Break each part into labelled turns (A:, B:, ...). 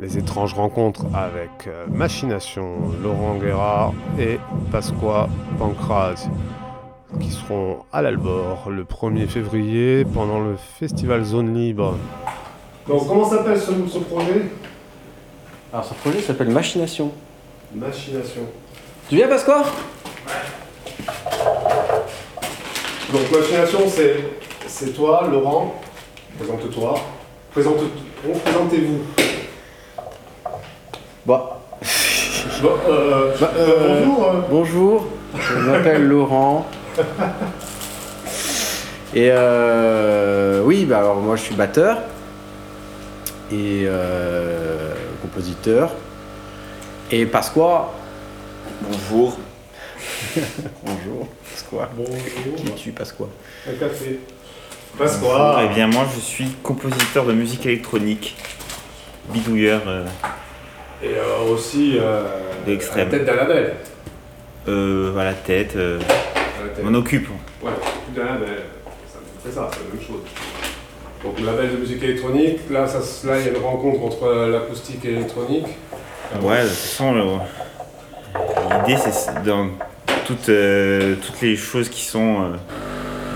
A: Les étranges rencontres avec euh, Machination, Laurent Guérard et Pasqua Pancraz qui seront à l'Albor le 1er février pendant le festival Zone Libre. Donc comment s'appelle ce, ce projet?
B: Alors ce projet s'appelle Machination.
A: Machination.
B: Tu viens Pasqua?
A: Donc Machination c'est c'est toi, Laurent? Présente-toi. Présente, présentez-vous.
B: Bon.
A: Bon, euh,
B: Bah,
A: euh,
B: euh,
A: bonjour. euh.
B: Bonjour, je m'appelle Laurent. Et euh, oui, bah alors moi je suis batteur et euh, compositeur. Et Pasqua. Bonjour. Bonjour, Pasqua.
A: Bonjour.
B: Qui es-tu, Pasqua?
A: Un café.
C: Bonjour,
A: Pasqua.
C: eh bien moi je suis compositeur de musique électronique, bidouilleur. Euh,
A: Et euh, aussi euh,
C: De l'extrême.
A: à la tête d'un label.
C: euh, à la tête, euh,
A: À la tête.
C: on occupe.
A: Ouais, tout d'un label. Ça fait ça, c'est la même chose. Donc le label de musique électronique, là ça là, il y a une rencontre entre euh, l'acoustique et l'électronique.
C: Ouais, de toute façon, l'idée c'est dans toutes, euh, toutes les choses qui sont euh,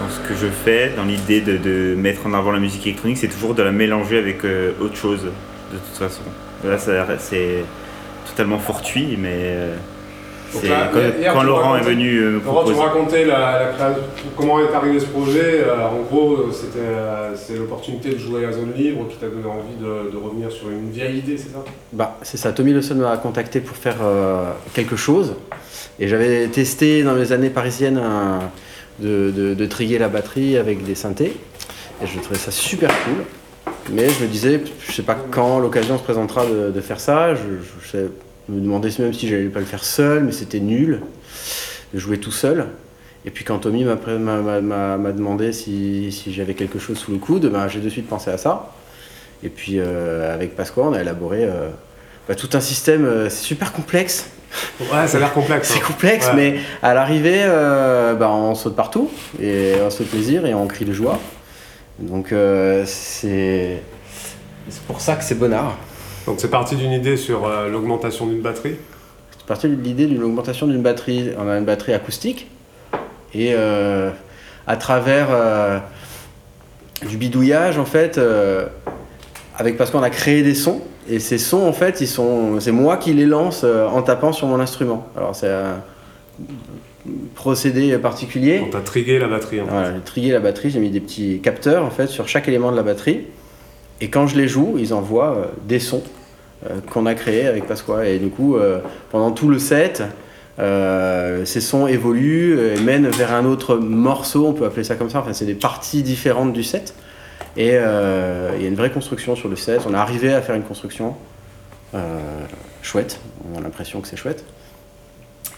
C: dans ce que je fais, dans l'idée de, de mettre en avant la musique électronique, c'est toujours de la mélanger avec euh, autre chose, de toute façon. Là, ça- c'est totalement fortuit, mais euh,
A: là,
C: quand,
A: hier,
C: quand
A: tu
C: Laurent est venu euh, me
A: Laurent, tu racontais la, la créa- comment est arrivé ce projet. Euh, en gros, c'était euh, c'est l'opportunité de jouer à Zone Libre qui t'a donné envie de, de revenir sur une vieille idée, c'est ça?
B: Bah, c'est ça. Tommy Lawson m'a contacté pour faire euh, quelque chose. Et j'avais testé dans mes années parisiennes un- de, de, de triguer la batterie avec des synthés. Et je trouvais ça super cool. Mais je me disais, je sais pas quand l'occasion se présentera de, de faire ça. Je, me demandais même si j'allais pas le faire seul, mais c'était nul de jouer tout seul. Et puis quand Tommy m'a demandé si, si j'avais quelque chose sous le coude, ben, j'ai de suite pensé à ça. Et puis euh, avec Pasqua, on a élaboré euh, bah, tout un système euh, c'est super complexe.
A: Ouais, ça a l'air complexe.
B: C'est
A: hein.
B: complexe,
A: Ouais.
B: mais à l'arrivée, bah, on saute partout et on se fait plaisir et on crie de joie. Donc euh, c'est pour ça que c'est bonnard.
A: Donc c'est parti d'une idée sur euh, l'augmentation d'une batterie?
B: C'est parti de l'idée d'une augmentation d'une batterie. On a une batterie acoustique et euh, à travers euh, du bidouillage, en fait, euh, avec parce qu'on a créé des sons et ces sons, en fait, ils sont, c'est moi qui les lance euh, en tapant sur mon instrument. Alors c'est procédé particulier.
A: On t'a trigué la batterie. En.
B: Voilà, j'ai trié la batterie, j'ai mis des petits capteurs en fait sur chaque élément de la batterie. Et quand je les joue, ils envoient euh, des sons euh, qu'on a créés avec Pasqua. Et du coup, euh, pendant tout le set, ces sons évoluent et mènent vers un autre morceau, on peut appeler ça comme ça. Enfin, c'est des parties différentes du set. Et il y a une vraie construction sur le set. On est arrivé à faire une construction chouette. On a l'impression que c'est chouette.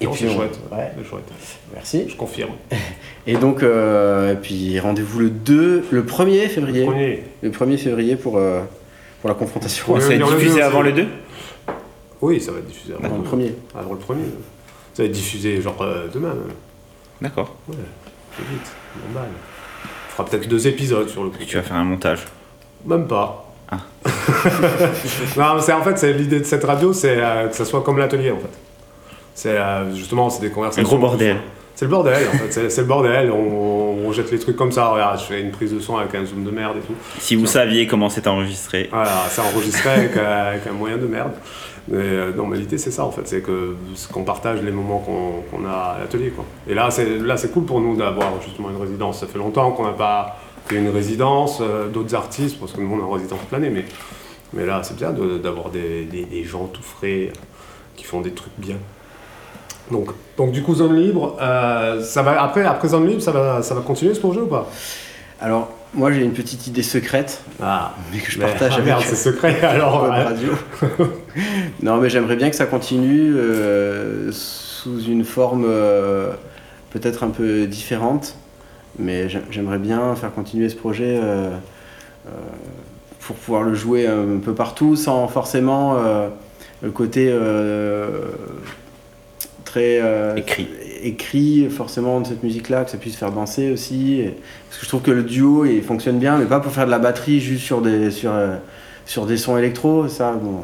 A: Non, c'est
B: on-
A: chouette.
B: Ouais,
A: C'est chouette.
B: merci.
A: Je confirme.
B: Et donc, euh, et puis rendez-vous le 2, le 1er février.
A: Premier.
B: Le 1er février pour, euh, pour la confrontation.
A: Ouais.
C: Ça va être
A: le
C: diffusé
A: deux
C: avant le 2
A: Oui, ça va être diffusé avant,
B: Avant le premier.
A: avant le premier. Ça va être diffusé genre euh, demain. même.
C: D'accord.
A: Ouais, c'est vite, normal. On fera peut-être deux épisodes sur le coup.
C: Et tu vas faire un montage?
A: Même pas.
C: Ah.
A: non, c'est en fait c'est l'idée de cette radio, c'est euh, que ça soit comme l'atelier en fait. C'est euh, justement c'est des
C: Un
A: conversations.
C: gros bordel.
A: C'est le bordel en fait, c'est, le bordel. On, on jette les trucs comme ça. Regarde, je fais une prise de son avec un zoom de merde et tout.
C: Si vous saviez comment c'est enregistré,
A: Voilà, c'est enregistré avec, euh, avec un moyen de merde. Mais euh, l'idée c'est ça en fait, c'est qu'on partage les moments qu'on, a à l'atelier quoi. Et là c'est là c'est cool pour nous d'avoir justement une résidence. Ça fait longtemps qu'on n'a pas fait une résidence, euh, d'autres artistes parce que nous on est en résidence toute l'année, mais mais là c'est bien de- d'avoir des, des- des gens tout frais qui font des trucs bien. Donc donc du coup zone libre, euh, ça va après après zone libre ça va ça va continuer ce projet ou pas?
B: Alors, moi j'ai une petite idée secrète,
A: Ah,
B: mais que je
A: mais-
B: partage
A: ah,
B: avec
A: c'est secret alors. Ouais.
B: Radio. non, mais j'aimerais bien que ça continue euh, sous une forme euh, peut-être un peu différente. Mais j'ai- j'aimerais bien faire continuer ce projet pour pouvoir le jouer un peu partout sans forcément le côté très euh,
C: Écrit.
B: écrit forcément de cette musique-là, que ça puisse faire danser aussi. Et- Parce que je trouve que le duo il fonctionne bien, mais pas pour faire de la batterie juste sur des, sur, euh, sur des sons électro. Ça, bon,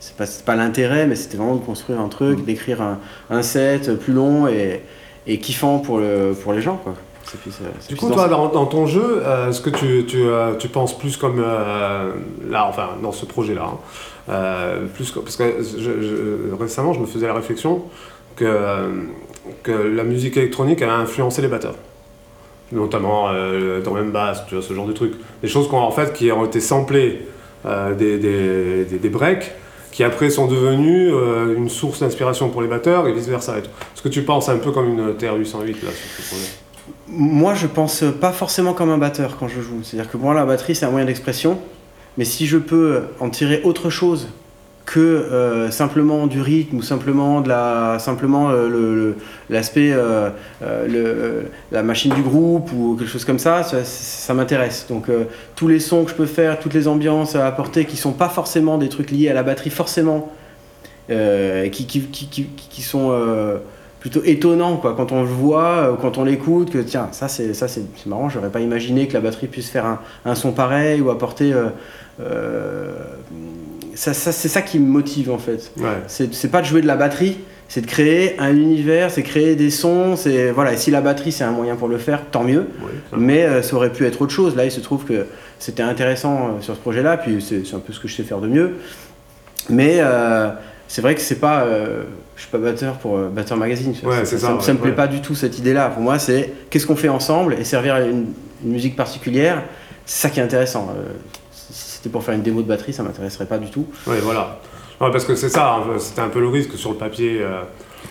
B: c'est pas, c'est pas l'intérêt, mais c'était vraiment de construire un truc, d'écrire un, un set plus long et, et kiffant pour, le, pour les gens. Quoi. Plus,
A: Du coup,
B: dans
A: toi, dans, dans ton jeu, euh, est-ce que tu, tu, euh, tu penses plus comme euh, là, enfin, dans ce projet-là, hein, euh, plus que- parce que je- je- récemment, je me faisais la réflexion que, euh, que la musique électronique a influencé les batteurs, notamment euh, dans même basse, ce genre de trucs, des choses qu'on en fait qui ont été samplées euh, des, des, des, breaks qui après sont devenus euh, une source d'inspiration pour les batteurs et vice versa. Est-ce que tu penses un peu comme une TR-808 là sur ce projet?
B: Moi, je pense pas forcément comme un batteur quand je joue. C'est-à-dire que moi, la batterie, c'est un moyen d'expression. Mais si je peux en tirer autre chose que euh, simplement du rythme ou simplement de la simplement euh, l'aspect euh, la machine du groupe ou quelque chose comme ça ça, m'intéresse. Donc tous les sons que je peux faire toutes les ambiances à apporter qui sont pas forcément des trucs liés à la batterie forcément qui, qui, qui, qui, sont plutôt étonnants quoi. Quand on le voit quand on l'écoute que tiens ça c'est ça c'est marrant j'aurais pas imaginé que la batterie puisse faire un, un son pareil ou apporter ça, ça, c'est ça qui me motive en fait
A: Ouais.
B: c'est pas de jouer de la batterie c'est de créer un univers c'est créer des sons c'est voilà et si la batterie c'est un moyen pour le faire tant mieux
A: ça.
B: mais euh, ça aurait pu être autre chose là il se trouve que c'était intéressant euh, sur ce projet là puis c'est un peu ce que je sais faire de mieux mais euh, c'est vrai que c'est pas je suis pas batteur pour batteur magazine.
A: Ouais, ça,
B: me-
A: ouais,
B: ça me plaît pas du tout cette idée là pour moi c'est qu'est-ce qu'on fait ensemble et servir à une, une musique particulière c'est ça qui est intéressant si c'était pour faire une démo de batterie ça m'intéresserait pas du tout
A: Oui, voilà. Ouais, parce que c'est ça, hein, c'était un peu le risque sur le papier. euh,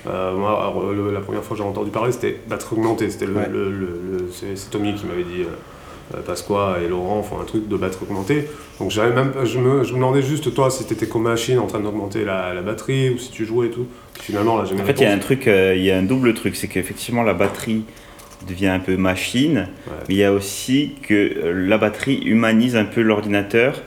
A: euh, moi, alors, le- la première fois que j'ai entendu parler, c'était batterie augmentée. C'était le,
B: Ouais.
A: le- le- le- c'est Tommy qui m'avait dit, euh, Pasqua et Laurent font un truc de batterie augmentée. Donc j'avais même, je me, je me demandais juste, toi, si t'étais comme machine en train d'augmenter la, la batterie ou si tu jouais et tout. Finalement, là, j'ai
C: En fait, il y a un
A: réponse.
C: truc, euh, il y a un double truc, c'est qu'effectivement la batterie devient un peu machine, mais il y a aussi que euh, la batterie humanise un peu l'ordinateur.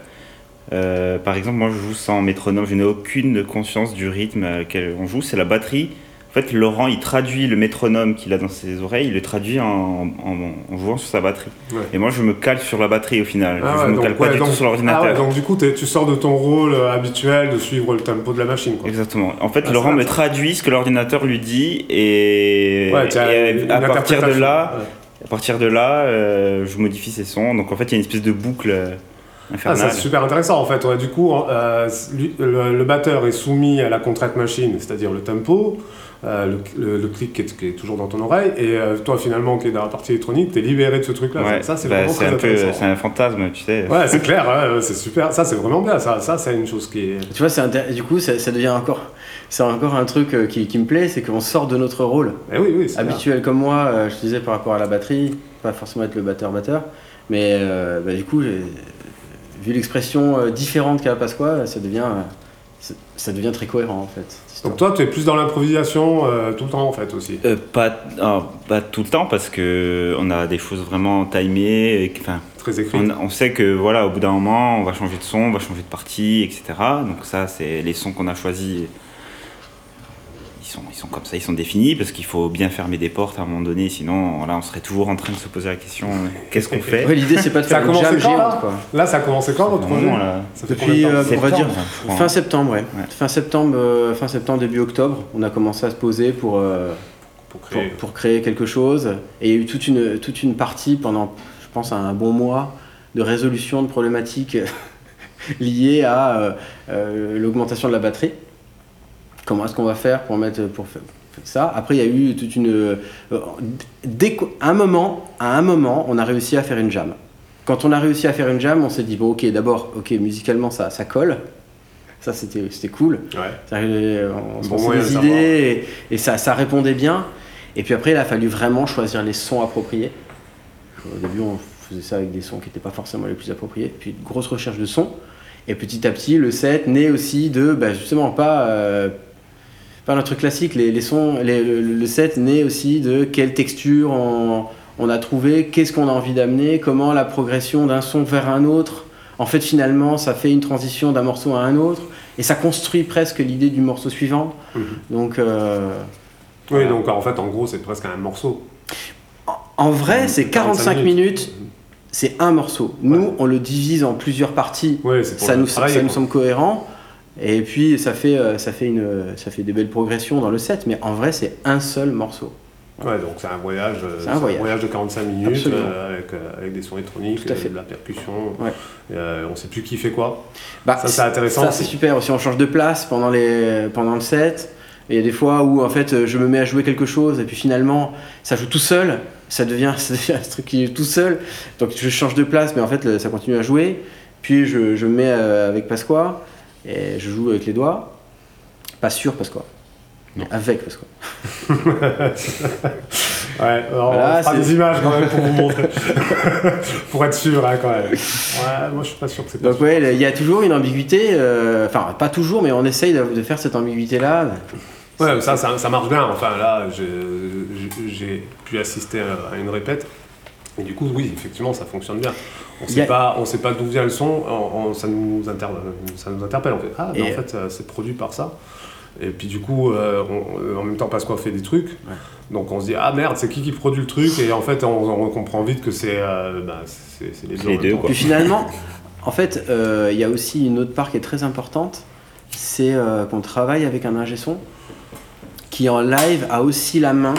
C: Euh, par exemple, moi je joue sans métronome, je n'ai aucune conscience du rythme à lequel on joue, c'est la batterie. En fait, Laurent, il traduit le métronome qu'il a dans ses oreilles, il le traduit en, en- en jouant sur sa batterie.
A: Ouais.
C: Et moi, je me cale sur la batterie au final.
A: Ah
C: je
A: ouais,
C: me
A: donc,
C: cale pas
A: ouais,
C: du
A: donc-
C: tout sur l'ordinateur.
A: Ah donc du coup, tu sors de ton rôle euh, habituel de suivre le tempo de la machine. Quoi.
C: Exactement. En fait,
A: Ah,
C: Laurent me traduit ce que l'ordinateur lui dit et,
A: une
C: à partir de là, à partir de là, euh, je modifie ses sons. Donc en fait, il y a une espèce de boucle euh,
A: Ah, c'est super intéressant en fait. Ouais, du coup, euh, le, le batteur est soumis à la contrainte machine, c'est-à-dire le tempo, le, le- le clic qui est, qui est toujours dans ton oreille, et euh, toi finalement qui est dans la partie électronique, t'es libéré de ce truc-là.
C: Ouais,
A: ça, c'est
C: bah,
A: vraiment
C: c'est
A: très
C: un peu,
A: intéressant.
C: c'est un fantasme, tu sais.
A: Ouais, c'est clair, c'est super. Ça, c'est vraiment bien. Ça, ça c'est une chose qui est.
B: tu vois du coup ça, ça devient encore c'est encore un truc euh, qui, qui me plaît c'est qu'on sort de notre rôle
A: Eh oui, oui, c'est bien.
B: habituel comme moi, euh, je disais par rapport à la batterie, pas forcément être le batteur-batteur, mais euh, bah, du coup, j'ai- vu l'expression euh, différente qu'a Pasqua, ça devient, euh, ça- devient très cohérent en fait.
A: Donc toi, tu es plus dans l'improvisation euh, tout le temps en fait aussi.
C: Euh, pas, ah, pas tout le temps parce que on a des choses vraiment timées. et que- Enfin,
A: Très écrit.
C: on, on sait que voilà, au bout d'un moment, on va changer de son, on va changer de partie, etc. Donc ça, c'est les sons qu'on a choisis. Ils sont, ils sont comme ça, ils sont définis parce qu'il faut bien fermer des portes à un moment donné, sinon voilà, on serait toujours en train de se poser la question qu'est-ce qu'on fait?
B: Ouais, L'idée c'est pas de faire une jam
A: quand, là?
B: géante quoi.
A: Là, ça a commencé quand votre projet?
C: là,
B: Depuis, euh, on va dire fin septembre, ouais.
C: Ouais.
B: Fin septembre, euh, fin septembre, début octobre, on a commencé à se poser pour, euh,
A: pour
B: pour,
A: créer
B: pour créer quelque chose. Et il y a eu toute une, toute une partie pendant, je pense, un bon mois de résolution de problématiques liées à euh, euh, l'augmentation de la batterie. Comment est-ce qu'on va faire pour mettre pour faire ça Après, il y a eu toute une. euh, dès un moment, à un moment, on a réussi à faire une jam. Quand on a réussi à faire une jam, on s'est dit bon, ok, d'abord, ok, musicalement, ça, ça colle. Ça, c'était c'était cool.
A: Ouais.
B: Euh, on se
A: Bon
B: des idées et, et ça, ça répondait bien. Et puis après, il a fallu vraiment choisir les sons appropriés. Au début, on faisait ça avec des sons qui n'étaient pas forcément les plus appropriés. Puis une grosse recherche de sons. Et petit à petit, le set naît aussi de, bah, justement, pas, euh, pas un truc classique. Les, les sons, les- le, le set naît aussi de quelle texture on, on a trouvé, qu'est-ce qu'on a envie d'amener, comment la progression d'un son vers un autre. En fait, finalement, ça fait une transition d'un morceau à un autre. Et ça construit presque l'idée du morceau suivant.
A: Mhm.
B: Donc, euh,
A: Oui, donc en fait, en gros, c'est presque un morceau.
B: en, en vrai, c'est 45 minutes, c'est un morceau. Nous,
A: Ouais.
B: on le divise en plusieurs parties.
A: Ouais,
B: Ça nous, ça nous semble cohérent. Et puis ça fait, euh, ça, fait une, ça fait des belles progressions dans le set, mais en vrai c'est un seul morceau.
A: Ouais, donc c'est un voyage, euh,
B: C'est un voyage.
A: de 45 minutes euh, avec, euh, avec des sons électroniques,
B: Tout à fait.
A: euh, de la percussion.
B: Ouais.
A: On sait plus qui fait quoi.
B: Bah,
A: Ça, c'est intéressant
B: Ça, c'est super aussi. On change de place pendant, les, pendant le set. Et il y a des fois où en fait je me mets à jouer quelque chose et puis finalement ça joue tout seul. Ça devient, ça devient un truc qui est tout seul. Donc je change de place, mais en fait ça continue à jouer. Puis je, je me mets avec Pasqua et je joue avec les doigts. Pas sur Pasqua, mais avec Pasqua.
A: Ouais, alors,
B: Voilà,
A: on fera des images quand même pour vous montrer. pour être sûr, hein, quand même. Ouais, moi je suis pas sûr que c'est
B: Donc ouais, il y a toujours une ambiguïté. euh, Enfin, pas toujours, mais on essaye de, de faire cette ambiguïté-là.
A: Ouais, ça, ça, ça marche bien. Enfin, là, j'ai pu assister à une répète. Et du coup, oui, effectivement, ça fonctionne bien. On
B: y
A: sait
B: a-
A: pas, on sait pas d'où vient le son. on- on- ça, nous inter- ça nous interpelle. On fait ah, mais
B: Et-
A: en fait, euh, c'est produit par ça. Et puis du coup, euh, on- en même temps, Pasqua fait des trucs. Donc on se dit ah merde, c'est qui qui produit le truc? Et en fait, on, on comprend vite que c'est euh, bah, les deux.
C: Les deux, quoi.
B: Puis finalement, en fait, euh, il y a aussi une autre part qui est très importante, c'est euh, qu'on travaille avec un ingé son qui en live a aussi la main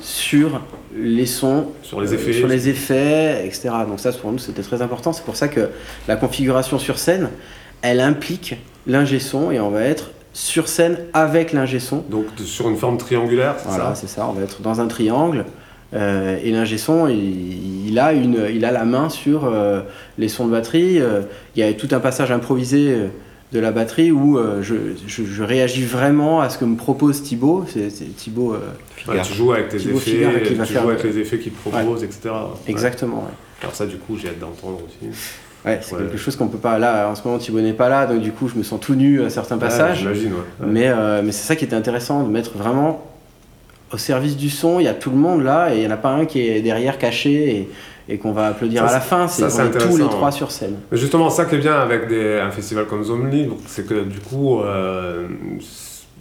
B: sur les sons,
A: Sur les
B: euh,
A: effets.
B: sur les effets, etc. Donc ça, pour nous, c'était très important. C'est pour ça que la configuration sur scène, elle implique l'ingé son et on va être sur scène avec l'ingé son.
A: Donc sur une forme triangulaire, c'est
B: Voilà,
A: ça?
B: c'est ça. On va être dans un triangle. euh, et l'ingé son, il, il a une, il a la main sur euh, les sons de batterie. euh, il y a tout un passage improvisé de la batterie où euh, je, je- je réagis vraiment à ce que me propose Thibaut. C'est c'est Thibaut, euh,
A: Ouais, tu joues avec tes
B: Thibaut
A: effets,
B: Figard, qui
A: tu joues
B: faire
A: avec
B: le-
A: les effets qu'il propose, etc. Ouais.
B: exactement. ouais.
A: Alors ça, du coup, j'ai hâte d'entendre aussi.
B: Ouais, c'est
A: Ouais.
B: quelque chose qu'on peut pas. Là, en ce moment, Thibaut n'est pas là, donc du coup, je me sens tout nu à certains
A: Ouais,
B: passages.
A: J'imagine, ouais. Ouais.
B: Mais, euh, mais c'est ça qui était intéressant, de mettre vraiment au service du son. Il y a tout le monde là, et il n'y en a pas un qui est derrière caché et, et qu'on va applaudir
A: Ça,
B: à la fin. C'est
A: c'est
B: on est tous les trois sur scène.
A: Mais justement, ça qui est bien avec des- un festival comme Libre, c'est que du coup, euh,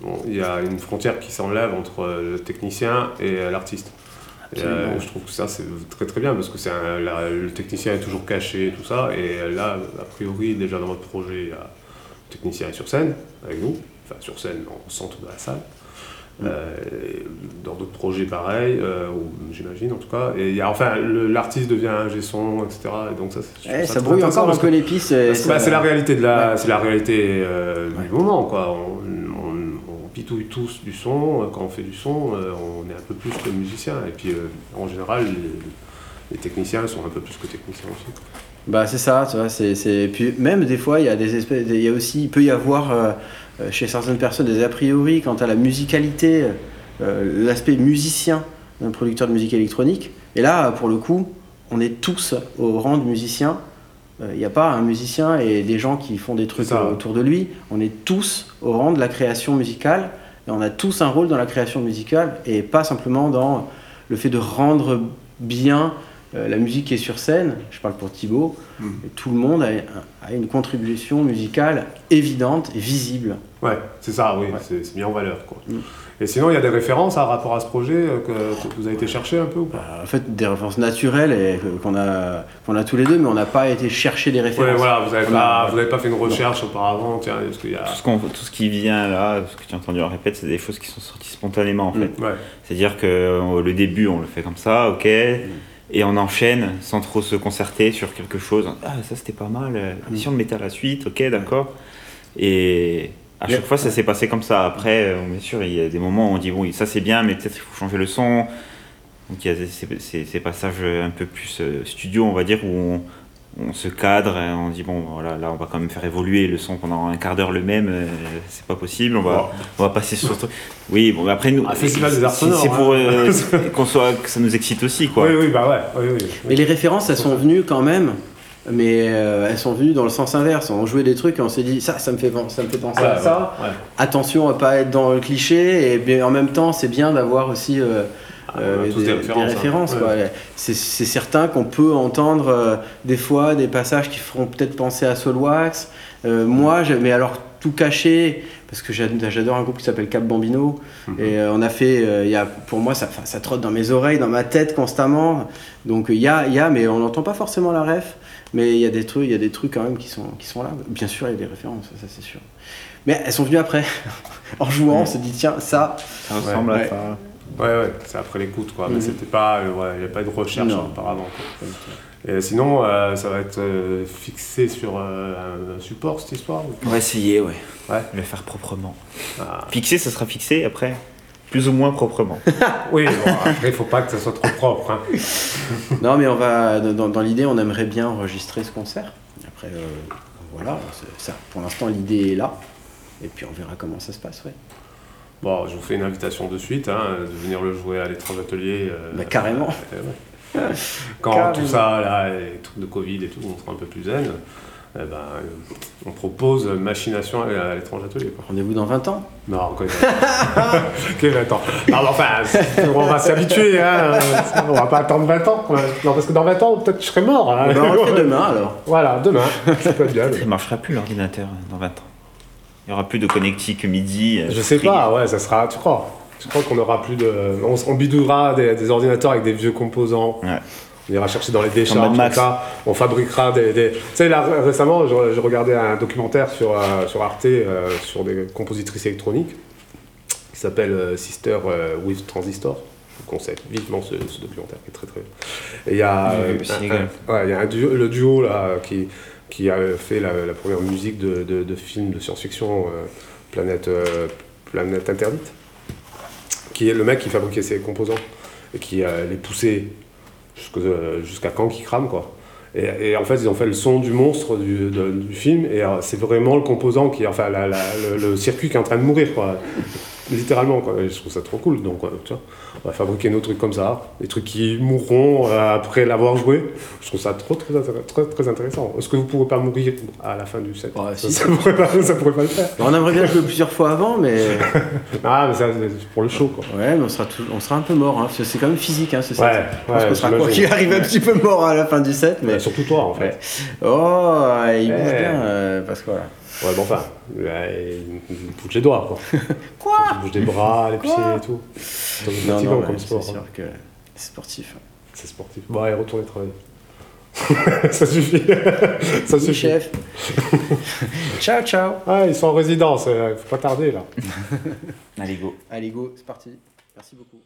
A: bon, il y a une frontière qui s'enlève entre euh, le technicien et euh, l'artiste. Euh, je trouve que ça c'est très très bien parce que c'est le technicien est toujours caché et tout ça. Et là, a priori, déjà dans votre projet, il y a le technicien est sur scène avec nous, enfin sur scène au centre de la salle. Euh, dans d'autres projets pareils, euh, j'imagine en tout cas. Et il y a, enfin, l'artiste devient un son, etc. Et donc ça, trouve
B: Eh, ça
A: très
B: brouille encore un
A: parce
B: peu les pistes. ça-
A: bah, c'est la réalité de la,
B: Ouais.
A: c'est la réalité euh,
B: Ouais.
A: du moment quoi. On, on- on pitouille tous du son. Quand on fait du son, euh, on est un peu plus que musicien. Et puis en général, les, les techniciens sont un peu plus que techniciens aussi.
B: Bah c'est ça, tu vois, c'est, c'est- Puis même des fois, il y a des espèces, il y a aussi, il peut y avoir euh, euh, chez certaines personnes des a priori quant à la musicalité, euh, l'aspect musicien d'un producteur de musique électronique. Et là, pour le coup, on est tous au rang de musicien. Euh, Il n'y a pas un musicien et des gens qui font des trucs
A: ça.
B: autour de lui. On est tous au rang de la création musicale et on a tous un rôle dans la création musicale et pas simplement dans le fait de rendre bien euh, la musique qui est sur scène. Je parle pour Thibaut. Et tout le monde a, a une contribution musicale évidente et visible.
A: Ouais, c'est ça, oui,
B: Ouais.
A: c'est, mis en valeur quoi.
B: Mm.
A: Et sinon, il y a des références à rapport à ce projet euh, que, que vous avez été chercher un peu ou pas?
B: Euh, en fait, des références naturelles et que- qu'on a, qu'on a tous les deux, mais on n'a pas été chercher des références.
A: Ouais, voilà, vous n'avez pas,
B: a-
A: fait une recherche auparavant, tiens, est-ce qu'il y a.
C: Tout ce, qu'on- tout ce qui vient là, ce que tu as entendu en répète, c'est des choses qui sont sorties spontanément en fait.
B: Mm.
A: Ouais,
C: C'est-à-dire que euh, le début, on le fait comme ça, ok, et on enchaîne sans trop se concerter sur quelque chose. Ah, ça c'était pas mal, euh,
B: Mm.
C: si on le mettait à la suite, ok, d'accord. Et à chaque fois, ça s'est passé comme ça. Après, euh, bien sûr, il y a des moments où on dit, bon, ça c'est bien, mais peut-être il faut changer le son. Donc il y a ces- ces passages un peu plus euh, studio, on va dire, où on, on se cadre, et on dit, bon, voilà, là on va quand même faire évoluer le son pendant un quart d'heure le même, euh, c'est pas possible, on va, on va passer sur. Oui, bon, mais après, nous, c'est- c'est pour
A: hein.
C: euh, qu'on soit, que ça nous excite aussi, quoi.
A: Oui, oui, bah ouais, oui, oui.
B: Mais les références, elles sont venues quand même, mais euh, elles sont venues dans le sens inverse. On jouait des trucs et on s'est dit, ça, ça me fait, ça me fait penser à
A: Ouais,
B: ça.
A: ouais.
B: Attention à pas être dans le cliché, et bien, en même temps, c'est bien d'avoir aussi euh,
A: des références, hein.
B: quoi.
A: Ouais.
B: C'est c'est certain qu'on peut entendre euh, des fois des passages qui feront peut-être penser à Solwax. Euh, moi, j'ai- mais alors tout caché parce que j'a- j'adore un groupe qui s'appelle Cap Bambino
A: Mhm.
B: et euh, on a fait, euh, il y a, pour moi ça, trotte dans mes oreilles, dans ma tête constamment. Donc il y a, il y a, mais on n'entend pas forcément la ref. Mais il y a des trucs, il y a des trucs quand même qui sont, qui sont là. Bien sûr, il y a des références, ça c'est sûr. Mais elles sont venues après. en jouant, on se dit tiens ça.
C: Ça ressemble
B: Ouais.
C: à ça.
A: Ouais, ouais, c'est après l'écoute, quoi. Mais
B: Mhm.
A: c'était pas, euh, ouais, il n'y avait pas de recherche
B: Non.
A: auparavant. quoi. Et sinon, euh, ça va être euh, fixé sur euh, un support cette histoire ou-
C: On va essayer, ouais.
A: Ouais.
C: Le faire proprement.
A: Ah.
C: Fixé, ça sera fixé après. Plus ou moins proprement.
A: Oui, bon, après, il faut pas que ça soit trop propre. hein.
B: Non, mais on va dans, dans l'idée, on aimerait bien enregistrer ce concert. Après, euh, voilà, ça, pour l'instant, l'idée est là. Et puis on verra comment ça se passe, ouais.
A: Bon, je vous fais une invitation de suite, hein, de venir le jouer à l'étrange atelier. euh,
B: Bah, carrément.
A: euh, ouais. Quand
B: Carrément.
A: tout ça, là, les trucs de Covid et tout, on sera un peu plus zen, eh ben, euh, on propose machination à l'étrange atelier.
B: Rendez-vous dans 20 ans.
A: Non, quoi. Quel attends. Ah, bah, enfin, on va s'habituer, hein. On va pas attendre 20 ans. quoi. Non, parce que dans 20 ans, peut-être que je serai mort. hein.
B: Eh ben, on le fait demain alors.
A: Voilà, demain. Ça peut être bien.
C: Ça marchera plus l'ordinateur dans 20 ans. Il n'y aura plus de connectique midi. euh,
A: Je sais pas, ouais, ça sera. Tu crois? Tu crois qu'on aura plus de. On, on bidouillera des, des ordinateurs avec des vieux composants.
C: Ouais.
A: On ira chercher dans les décharges, tout ça. On fabriquera des. des- Tu sais, là, récemment, je, je regardais un documentaire sur, euh, sur Arte euh, sur des compositrices électroniques qui s'appelle euh, Sister with Transistor. Je vous conseille vivement ce, ce documentaire qui est très très bien. Et il y a, euh, un- ouais, y a un duo, le duo là, qui, qui a fait la, première musique de, film de science-fiction euh, Planète, euh, Planète Interdite, qui est le mec qui fabriquait ses composants et qui euh, les poussait jusqu'à quand qui crame quoi. Et, en fait, ils ont fait le son du monstre du, film, et c'est vraiment le composant qui, enfin, la- le, le circuit qui est en train de mourir, quoi. Littéralement, quoi. Je trouve ça trop cool. Donc, tu vois, on va fabriquer nos trucs comme ça, des trucs qui mourront euh, après l'avoir joué. Je trouve ça trop, très, très, très intéressant. Est-ce que vous pourrez pas mourir à la fin du set?
B: Ouais,
A: ça,
B: si.
A: ça pourrait pas, ça pourrait pas le faire.
B: On aimerait bien jouer plusieurs fois avant, mais
A: Ah, mais ça, c'est pour le show, quoi.
B: ouais, mais on sera, tout- on sera un peu mort, hein, parce que c'est quand même physique, hein, ce set.
A: Ouais,
B: Je pense
A: ouais,
B: qu'on sera quoi qu'il arrive un petit peu mort à la fin du set, mais
A: Mais surtout toi, en fait.
B: Oh, il bouge bien, euh, parce que voilà.
A: Ouais, bon, enfin, ouais, il bouge les doigts, quoi.
B: Quoi
A: Il bouge les bras, les pieds et tout. C'est
B: Non, non,
A: comme sport.
B: c'est
A: hein.
B: sûr que c'est sportif.
A: C'est sportif. Bon, allez, retournez travailler. ça suffit. ça suffit.
B: chef. ciao, ciao.
A: Ah, ils sont en résidence, euh, faut pas tarder là.
C: Allez, go.
B: Allez, go, c'est parti. Merci beaucoup.